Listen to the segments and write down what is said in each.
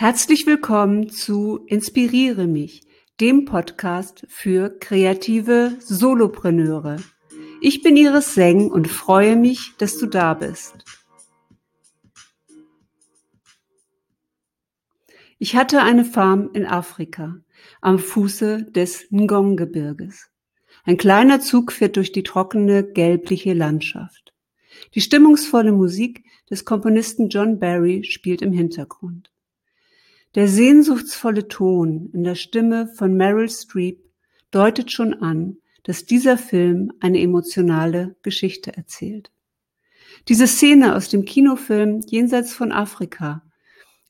Herzlich willkommen zu Inspiriere mich, dem Podcast für kreative Solopreneure. Ich bin Iris Seng und freue mich, dass du da bist. Ich hatte eine Farm in Afrika am Fuße des Ngong-Gebirges. Ein kleiner Zug fährt durch die trockene, gelbliche Landschaft. Die stimmungsvolle Musik des Komponisten John Barry spielt im Hintergrund. Der sehnsuchtsvolle Ton in der Stimme von Meryl Streep deutet schon an, dass dieser Film eine emotionale Geschichte erzählt. Diese Szene aus dem Kinofilm Jenseits von Afrika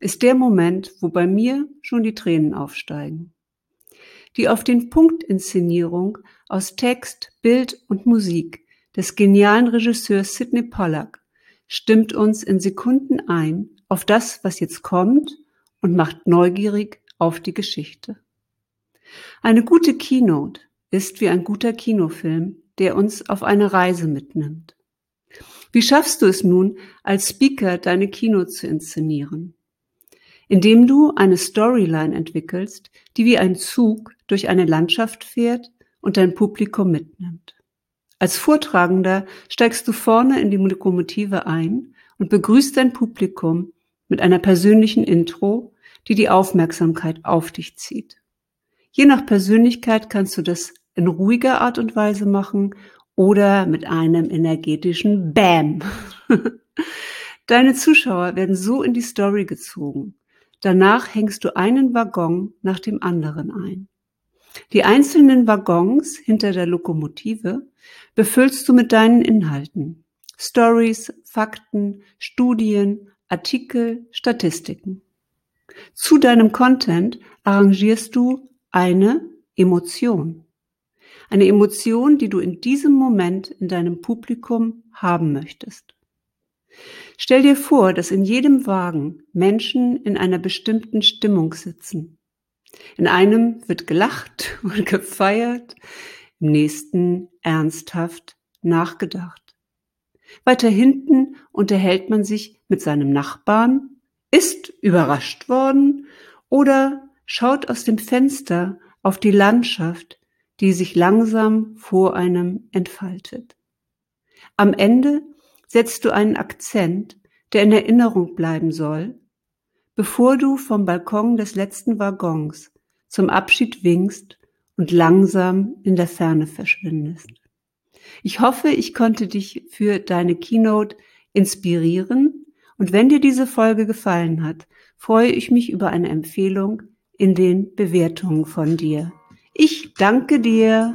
ist der Moment, wo bei mir schon die Tränen aufsteigen. Die auf den Punkt Inszenierung aus Text, Bild und Musik des genialen Regisseurs Sidney Pollack stimmt uns in Sekunden ein auf das, was jetzt kommt und macht neugierig auf die Geschichte. Eine gute Keynote ist wie ein guter Kinofilm, der uns auf eine Reise mitnimmt. Wie schaffst du es nun, als Speaker deine Keynote zu inszenieren? Indem du eine Storyline entwickelst, die wie ein Zug durch eine Landschaft fährt und dein Publikum mitnimmt. Als Vortragender steigst du vorne in die Lokomotive ein und begrüßt dein Publikum mit einer persönlichen Intro, die die Aufmerksamkeit auf dich zieht. Je nach Persönlichkeit kannst du das in ruhiger Art und Weise machen oder mit einem energetischen Bam. Deine Zuschauer werden so in die Story gezogen. Danach hängst du einen Waggon nach dem anderen ein. Die einzelnen Waggons hinter der Lokomotive befüllst du mit deinen Inhalten. Stories, Fakten, Studien, Artikel, Statistiken. Zu deinem Content arrangierst du eine Emotion. Eine Emotion, die du in diesem Moment in deinem Publikum haben möchtest. Stell dir vor, dass in jedem Wagen Menschen in einer bestimmten Stimmung sitzen. In einem wird gelacht und gefeiert, im nächsten ernsthaft nachgedacht. Weiter hinten unterhält man sich mit seinem Nachbarn, ist überrascht worden oder schaut aus dem Fenster auf die Landschaft, die sich langsam vor einem entfaltet. Am Ende setzt du einen Akzent, der in Erinnerung bleiben soll, bevor du vom Balkon des letzten Waggons zum Abschied winkst und langsam in der Ferne verschwindest. Ich hoffe, ich konnte dich für deine Keynote inspirieren und wenn dir diese Folge gefallen hat, freue ich mich über eine Empfehlung in den Bewertungen von dir. Ich danke dir.